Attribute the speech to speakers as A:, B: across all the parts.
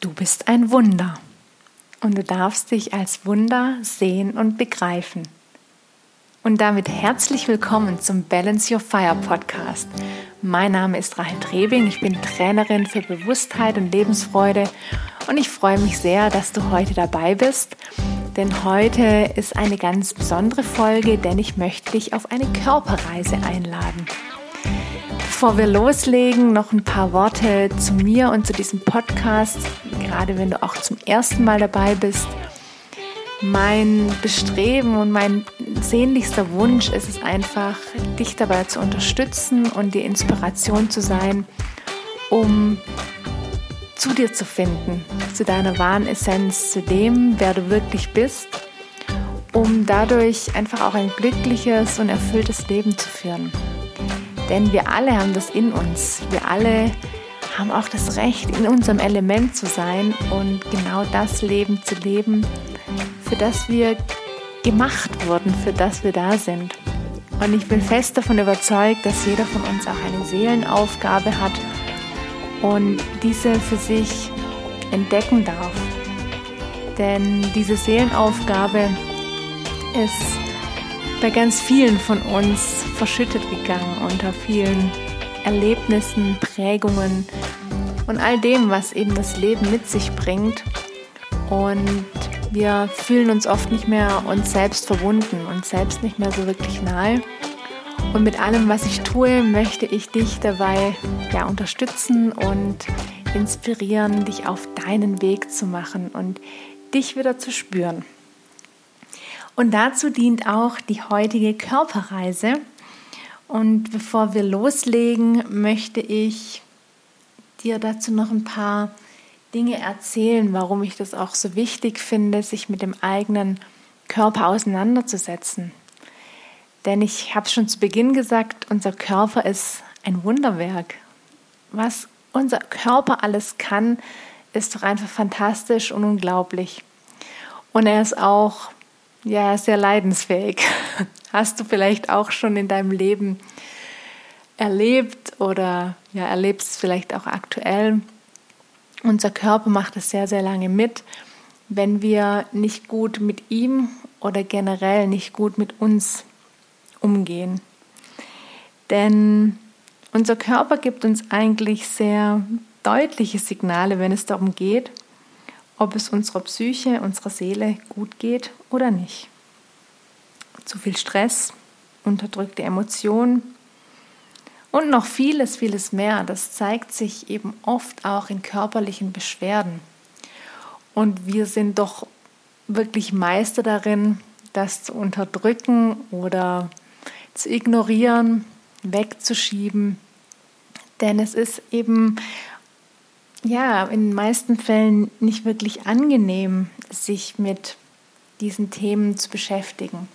A: Du bist ein Wunder und du darfst dich als Wunder sehen und begreifen. Und damit herzlich willkommen zum Balance Your Fire Podcast. Mein Name ist Rahel Trebing, ich bin Trainerin für Bewusstheit und Lebensfreude und ich freue mich sehr, dass du heute dabei bist, denn heute ist eine ganz besondere Folge, denn ich möchte dich auf eine Körperreise einladen. Bevor wir loslegen, noch ein paar Worte zu mir und zu diesem Podcast, gerade wenn du auch zum ersten Mal dabei bist. Mein Bestreben und mein sehnlichster Wunsch ist es einfach, dich dabei zu unterstützen und dir Inspiration zu sein, um zu dir zu finden, zu deiner wahren Essenz, zu dem, wer du wirklich bist, um dadurch einfach auch ein glückliches und erfülltes Leben zu führen. Denn wir alle haben das in uns. Wir alle haben auch das Recht, in unserem Element zu sein und genau das Leben zu leben, für das wir gemacht wurden, für das wir da sind. Und ich bin fest davon überzeugt, dass jeder von uns auch eine Seelenaufgabe hat und diese für sich entdecken darf. Denn diese Seelenaufgabe ist bei ganz vielen von uns verschüttet gegangen unter vielen Erlebnissen, Prägungen und all dem, was eben das Leben mit sich bringt. Und wir fühlen uns oft nicht mehr uns selbst verbunden, uns selbst nicht mehr so wirklich nahe. Und mit allem, was ich tue, möchte ich dich dabei ja, unterstützen und inspirieren, dich auf deinen Weg zu machen und dich wieder zu spüren. Und dazu dient auch die heutige Körperreise. Und bevor wir loslegen, möchte ich dir dazu noch ein paar Dinge erzählen, warum ich das auch so wichtig finde, sich mit dem eigenen Körper auseinanderzusetzen. Denn ich habe schon zu Beginn gesagt, unser Körper ist ein Wunderwerk. Was unser Körper alles kann, ist doch einfach fantastisch und unglaublich. Und er ist auch ja, sehr leidensfähig. Hast du vielleicht auch schon in deinem Leben erlebt oder ja, erlebst es vielleicht auch aktuell. Unser Körper macht es sehr, sehr lange mit, wenn wir nicht gut mit ihm oder generell nicht gut mit uns umgehen. Denn unser Körper gibt uns eigentlich sehr deutliche Signale, wenn es darum geht, ob es unserer Psyche, unserer Seele gut geht oder nicht. Zu viel Stress, unterdrückte Emotionen und noch vieles, vieles mehr. Das zeigt sich eben oft auch in körperlichen Beschwerden. Und wir sind doch wirklich Meister darin, das zu unterdrücken oder zu ignorieren, wegzuschieben. Denn es ist eben ja, in den meisten Fällen nicht wirklich angenehm, sich mit diesen Themen zu beschäftigen.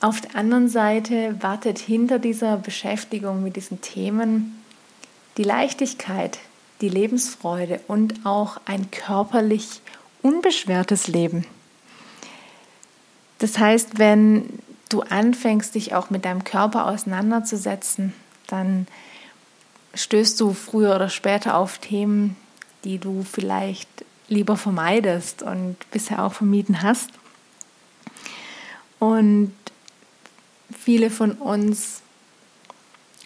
A: Auf der anderen Seite wartet hinter dieser Beschäftigung mit diesen Themen die Leichtigkeit, die Lebensfreude und auch ein körperlich unbeschwertes Leben. Das heißt, wenn du anfängst, dich auch mit deinem Körper auseinanderzusetzen, dann stößt du früher oder später auf Themen, die du vielleicht lieber vermeidest und bisher auch vermieden hast. Und viele von uns,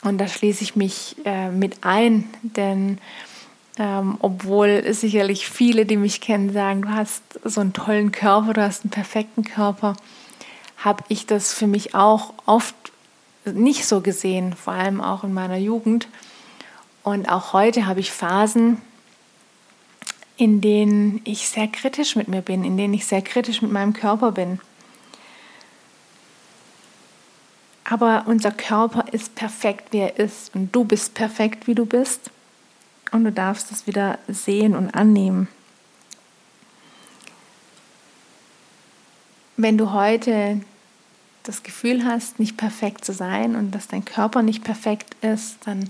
A: und da schließe ich mich äh, mit ein, denn ähm, obwohl sicherlich viele, die mich kennen, sagen, du hast so einen tollen Körper, du hast einen perfekten Körper, habe ich das für mich auch oft nicht so gesehen, vor allem auch in meiner Jugend. Und auch heute habe ich Phasen, in denen ich sehr kritisch mit mir bin, in denen ich sehr kritisch mit meinem Körper bin. Aber unser Körper ist perfekt, wie er ist. Und du bist perfekt, wie du bist. Und du darfst es wieder sehen und annehmen. Wenn du heute das Gefühl hast, nicht perfekt zu sein und dass dein Körper nicht perfekt ist, dann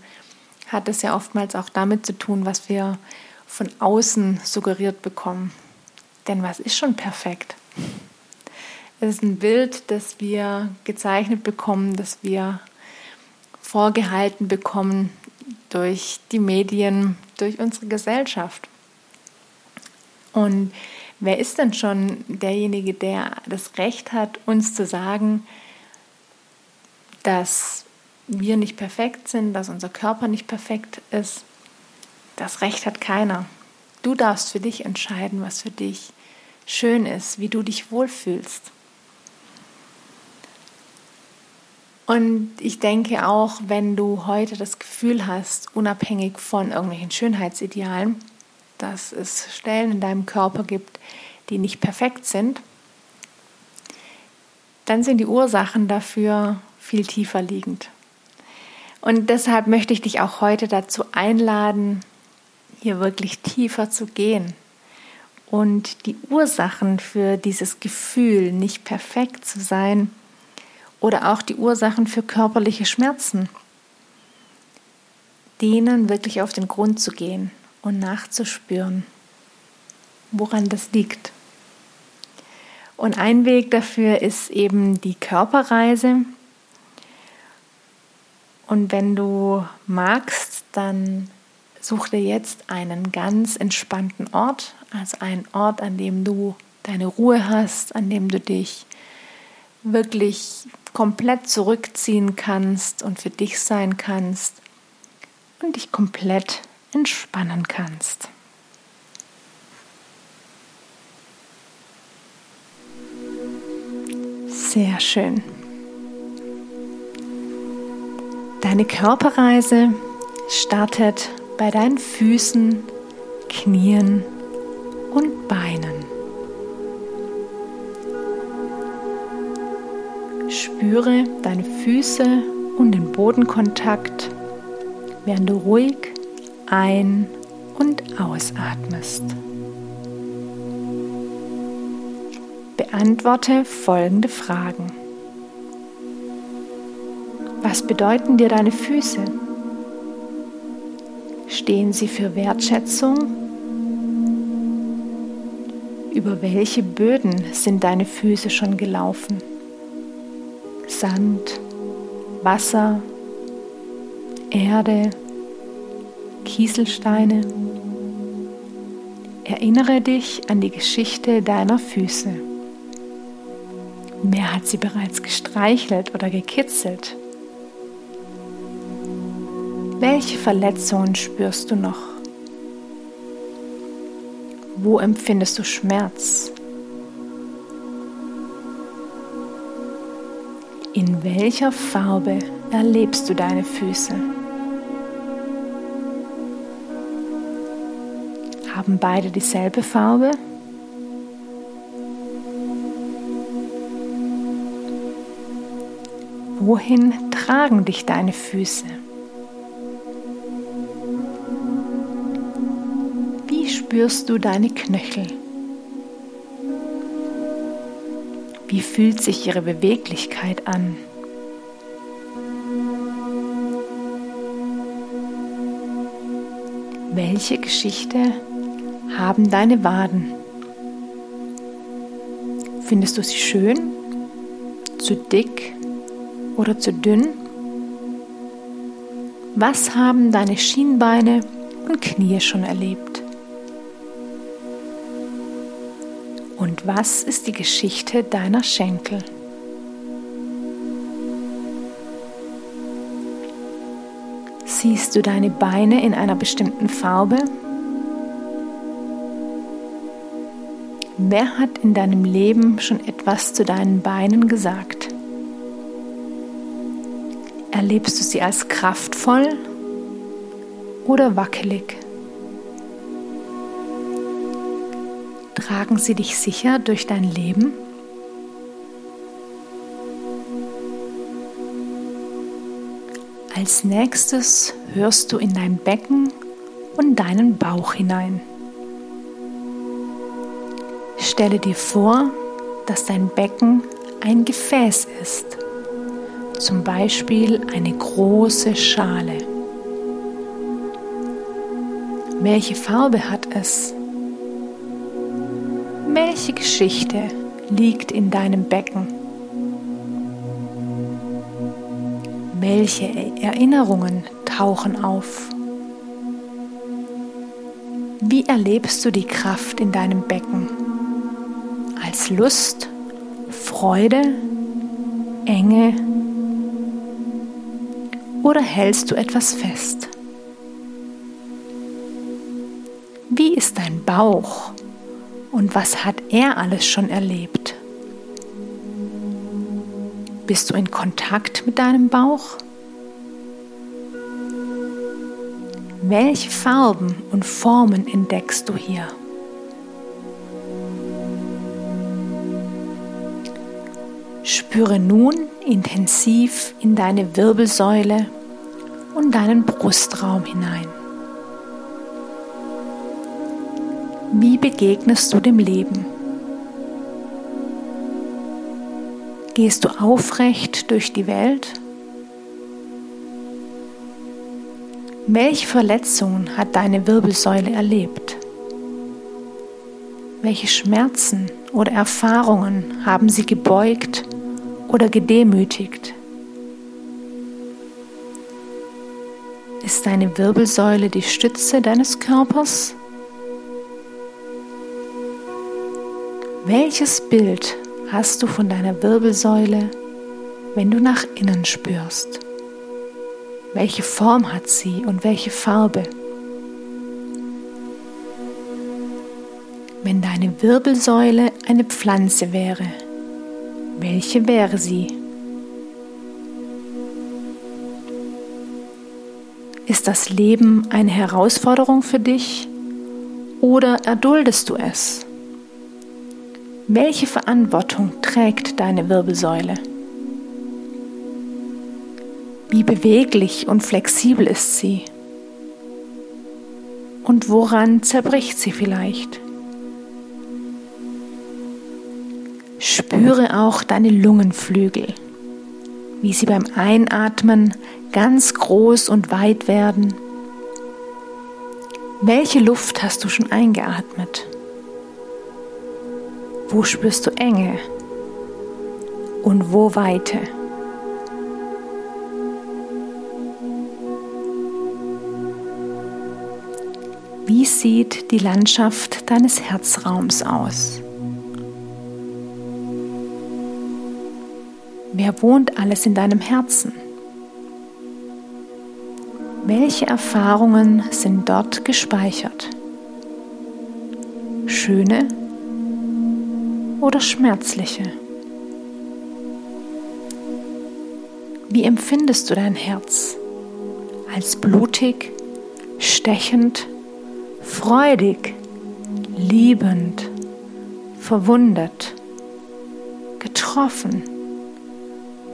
A: hat es ja oftmals auch damit zu tun, was wir von außen suggeriert bekommen. Denn was ist schon perfekt? Es ist ein Bild, das wir gezeichnet bekommen, das wir vorgehalten bekommen durch die Medien, durch unsere Gesellschaft. Und wer ist denn schon derjenige, der das Recht hat, uns zu sagen, dass wir nicht perfekt sind, dass unser Körper nicht perfekt ist? Das Recht hat keiner. Du darfst für dich entscheiden, was für dich schön ist, wie du dich wohlfühlst. Und ich denke auch, wenn du heute das Gefühl hast, unabhängig von irgendwelchen Schönheitsidealen, dass es Stellen in deinem Körper gibt, die nicht perfekt sind, dann sind die Ursachen dafür viel tiefer liegend. Und deshalb möchte ich dich auch heute dazu einladen, hier wirklich tiefer zu gehen und die Ursachen für dieses Gefühl, nicht perfekt zu sein, oder auch die Ursachen für körperliche Schmerzen, denen wirklich auf den Grund zu gehen und nachzuspüren, woran das liegt. Und ein Weg dafür ist eben die Körperreise. Und wenn du magst, dann such dir jetzt einen ganz entspannten Ort, also einen Ort, an dem du deine Ruhe hast, an dem du dich wirklich komplett zurückziehen kannst und für dich sein kannst und dich komplett entspannen kannst. Sehr schön. Deine Körperreise startet bei deinen Füßen, Knien und Beinen. Spüre deine Füße und den Bodenkontakt, während du ruhig ein- und ausatmest. Beantworte folgende Fragen. Was bedeuten dir deine Füße? Stehen sie für Wertschätzung? Über welche Böden sind deine Füße schon gelaufen? Sand, Wasser, Erde, Kieselsteine. Erinnere dich an die Geschichte deiner Füße. Wer hat sie bereits gestreichelt oder gekitzelt? Welche Verletzungen spürst du noch? Wo empfindest du Schmerz? In welcher Farbe erlebst du deine Füße? Haben beide dieselbe Farbe? Wohin tragen dich deine Füße? Spürst du deine Knöchel? Wie fühlt sich ihre Beweglichkeit an? Welche Geschichte haben deine Waden? Findest du sie schön, zu dick oder zu dünn? Was haben deine Schienbeine und Knie schon erlebt? Was ist die Geschichte deiner Schenkel? Siehst du deine Beine in einer bestimmten Farbe? Wer hat in deinem Leben schon etwas zu deinen Beinen gesagt? Erlebst du sie als kraftvoll oder wackelig? Tragen sie dich sicher durch dein Leben? Als nächstes hörst du in dein Becken und deinen Bauch hinein. Stelle dir vor, dass dein Becken ein Gefäß ist, zum Beispiel eine große Schale. Welche Farbe hat es? Welche Geschichte liegt in deinem Becken? Welche Erinnerungen tauchen auf? Wie erlebst du die Kraft in deinem Becken? Als Lust, Freude, Enge oder hältst du etwas fest? Wie ist dein Bauch und was hat er alles schon erlebt? Bist du in Kontakt mit deinem Bauch? Welche Farben und Formen entdeckst du hier? Spüre nun intensiv in deine Wirbelsäule und deinen Brustraum hinein. Wie begegnest du dem Leben? Gehst du aufrecht durch die Welt? Welche Verletzungen hat deine Wirbelsäule erlebt? Welche Schmerzen oder Erfahrungen haben sie gebeugt oder gedemütigt? Ist deine Wirbelsäule die Stütze deines Körpers? Welches Bild hast du von deiner Wirbelsäule, wenn du nach innen spürst? Welche Form hat sie und welche Farbe? Wenn deine Wirbelsäule eine Pflanze wäre, welche wäre sie? Ist das Leben eine Herausforderung für dich oder erduldest du es? Welche Verantwortung trägt deine Wirbelsäule? Wie beweglich und flexibel ist sie? Und woran zerbricht sie vielleicht? Spüre auch deine Lungenflügel, wie sie beim Einatmen ganz groß und weit werden. Welche Luft hast du schon eingeatmet? Wo spürst du Enge und wo Weite? Wie sieht die Landschaft deines Herzraums aus? Wer wohnt alles in deinem Herzen? Welche Erfahrungen sind dort gespeichert? Schöne oder schmerzliche? Wie empfindest du dein Herz? Als blutig, stechend, freudig, liebend, verwundet, getroffen,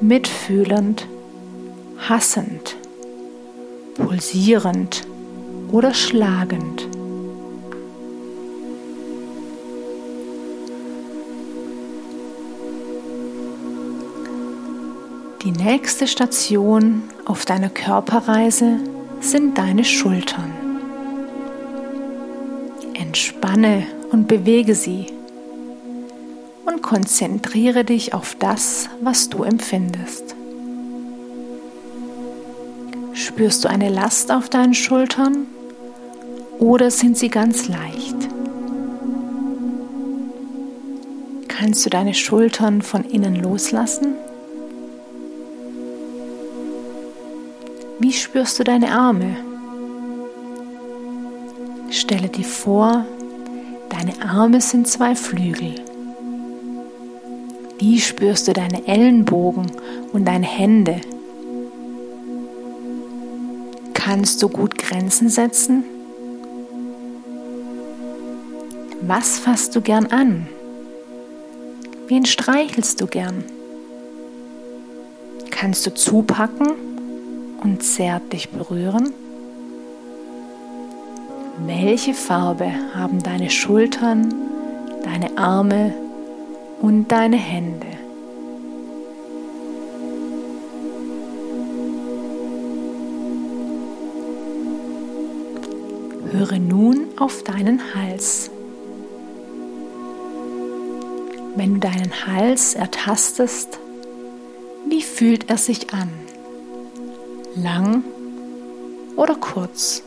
A: mitfühlend, hassend, pulsierend oder schlagend. Die nächste Station auf deiner Körperreise sind deine Schultern. Entspanne und bewege sie und konzentriere dich auf das, was du empfindest. Spürst du eine Last auf deinen Schultern oder sind sie ganz leicht? Kannst du deine Schultern von innen loslassen? Wie spürst du deine Arme? Stelle dir vor, deine Arme sind zwei Flügel. Wie spürst du deine Ellenbogen und deine Hände? Kannst du gut Grenzen setzen? Was fasst du gern an? Wen streichelst du gern? Kannst du zupacken und zärtlich berühren? Welche Farbe haben deine Schultern, deine Arme und deine Hände? Höre nun auf deinen Hals. Wenn du deinen Hals ertastest, wie fühlt er sich an? Lang oder kurz?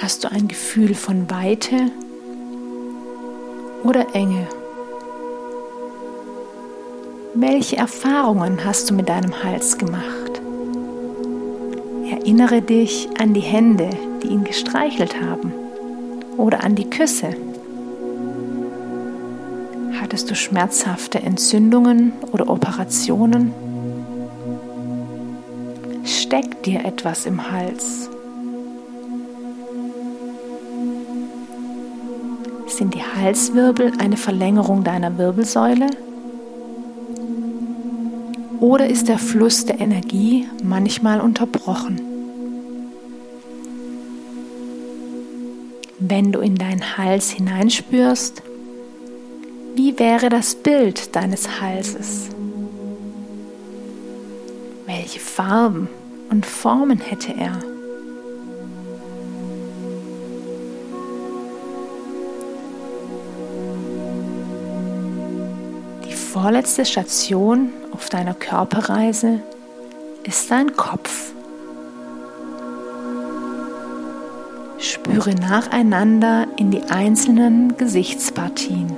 A: Hast du ein Gefühl von Weite oder Enge? Welche Erfahrungen hast du mit deinem Hals gemacht? Erinnere dich an die Hände, die ihn gestreichelt haben oder an die Küsse. Hattest du schmerzhafte Entzündungen oder Operationen? Dir etwas im Hals? Sind die Halswirbel eine Verlängerung deiner Wirbelsäule? Oder ist der Fluss der Energie manchmal unterbrochen? Wenn du in deinen Hals hineinspürst, wie wäre das Bild deines Halses? Welche Farben und Formen hätte er? Die vorletzte Station auf deiner Körperreise ist dein Kopf. Spüre nacheinander in die einzelnen Gesichtspartien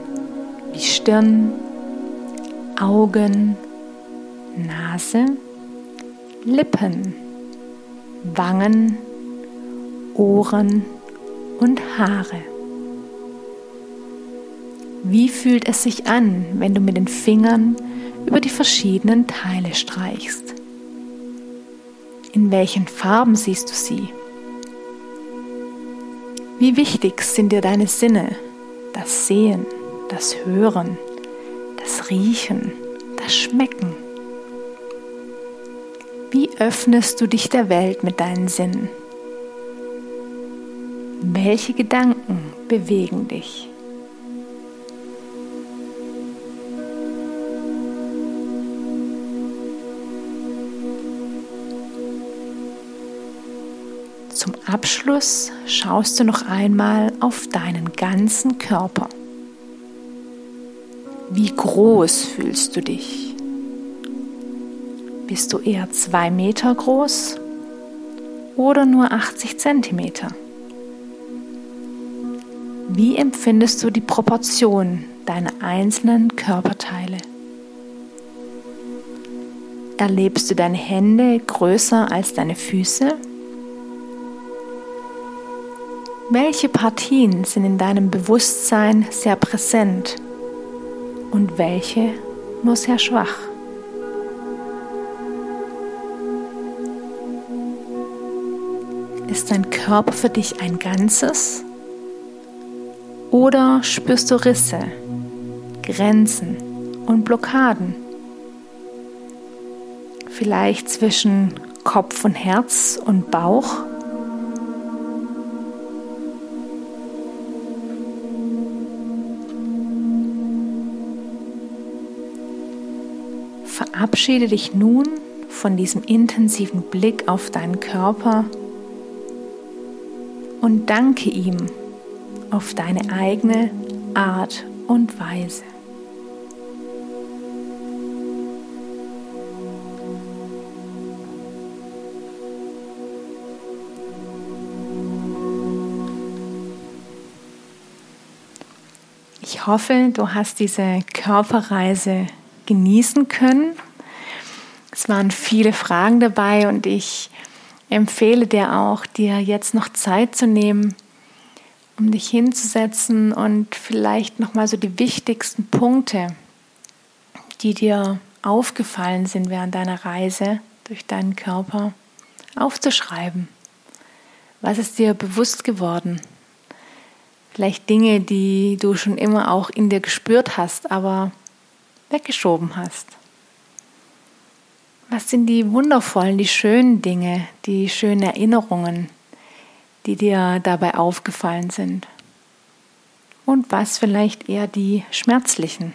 A: wie Stirn, Augen, Nase, Lippen, Wangen, Ohren und Haare. Wie fühlt es sich an, wenn du mit den Fingern über die verschiedenen Teile streichst? In welchen Farben siehst du sie? Wie wichtig sind dir deine Sinne, das Sehen, das Hören, das Riechen, das Schmecken? Wie öffnest du dich der Welt mit deinen Sinnen? Welche Gedanken bewegen dich? Zum Abschluss schaust du noch einmal auf deinen ganzen Körper. Wie groß fühlst du dich? Bist du eher zwei Meter groß oder nur 80 Zentimeter? Wie empfindest du die Proportion deiner einzelnen Körperteile? Erlebst du deine Hände größer als deine Füße? Welche Partien sind in deinem Bewusstsein sehr präsent und welche nur sehr schwach? Ist dein Körper für dich ein Ganzes oder spürst du Risse, Grenzen und Blockaden? Vielleicht zwischen Kopf und Herz und Bauch? Verabschiede dich nun von diesem intensiven Blick auf deinen Körper und danke ihm auf deine eigene Art und Weise. Ich hoffe, du hast diese Körperreise genießen können es waren viele Fragen dabei und ich empfehle dir auch, dir jetzt noch Zeit zu nehmen, um dich hinzusetzen und vielleicht nochmal so die wichtigsten Punkte, die dir aufgefallen sind während deiner Reise durch deinen Körper, aufzuschreiben. Was ist dir bewusst geworden? Vielleicht Dinge, die du schon immer auch in dir gespürt hast, aber weggeschoben hast. Was sind die wundervollen, die schönen Dinge, die schönen Erinnerungen, die dir dabei aufgefallen sind? Und was vielleicht eher die schmerzlichen?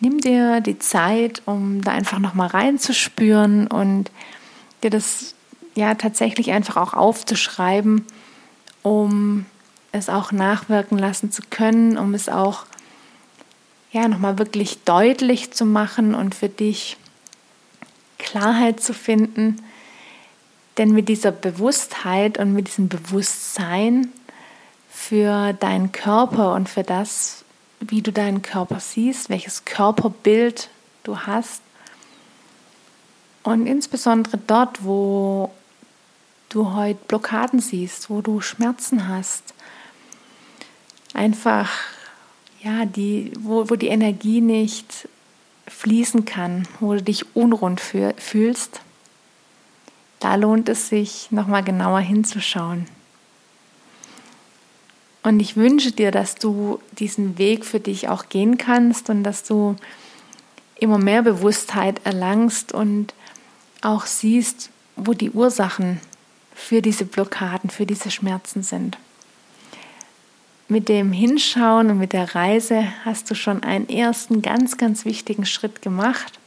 A: Nimm dir die Zeit, um da einfach nochmal reinzuspüren und dir das ja tatsächlich einfach auch aufzuschreiben, um es auch nachwirken lassen zu können, um es auch ja nochmal wirklich deutlich zu machen und für dich Klarheit zu finden. Denn mit dieser Bewusstheit und mit diesem Bewusstsein für deinen Körper und für das, wie du deinen Körper siehst, welches Körperbild du hast. Und insbesondere dort, wo du heute Blockaden siehst, wo du Schmerzen hast. Einfach, ja, die, wo, wo die Energie nicht fließen kann, wo du dich unrund fühlst, da lohnt es sich, nochmal genauer hinzuschauen. Und ich wünsche dir, dass du diesen Weg für dich auch gehen kannst und dass du immer mehr Bewusstheit erlangst und auch siehst, wo die Ursachen für diese Blockaden, für diese Schmerzen sind. Mit dem Hinschauen und mit der Reise hast du schon einen ersten ganz, ganz wichtigen Schritt gemacht.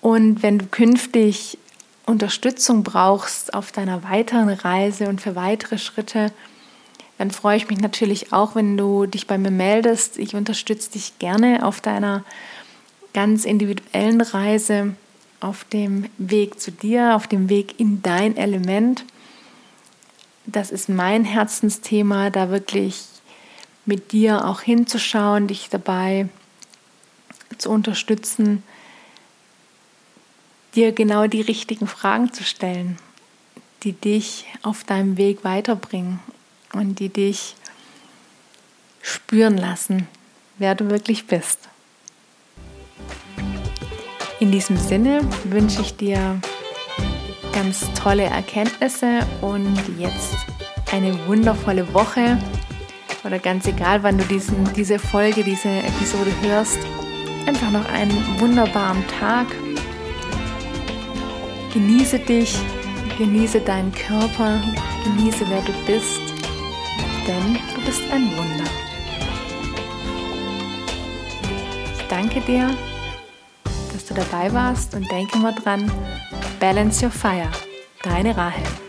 A: Und wenn du künftig Unterstützung brauchst auf deiner weiteren Reise und für weitere Schritte, dann freue ich mich natürlich auch, wenn du dich bei mir meldest. Ich unterstütze dich gerne auf deiner ganz individuellen Reise, auf dem Weg zu dir, auf dem Weg in dein Element. Das ist mein Herzensthema, da wirklich mit dir auch hinzuschauen, dich dabei zu unterstützen, dir genau die richtigen Fragen zu stellen, die dich auf deinem Weg weiterbringen und die dich spüren lassen, wer du wirklich bist. In diesem Sinne wünsche ich dir ganz tolle Erkenntnisse und jetzt eine wundervolle Woche oder ganz egal, wann du diesen, diese Folge, diese Episode hörst, einfach noch einen wunderbaren Tag. Genieße dich, genieße deinen Körper, genieße wer du bist denn du bist ein Wunder. Ich danke dir, dass du dabei warst und denke mal dran, Balance Your Fire, deine Rahel.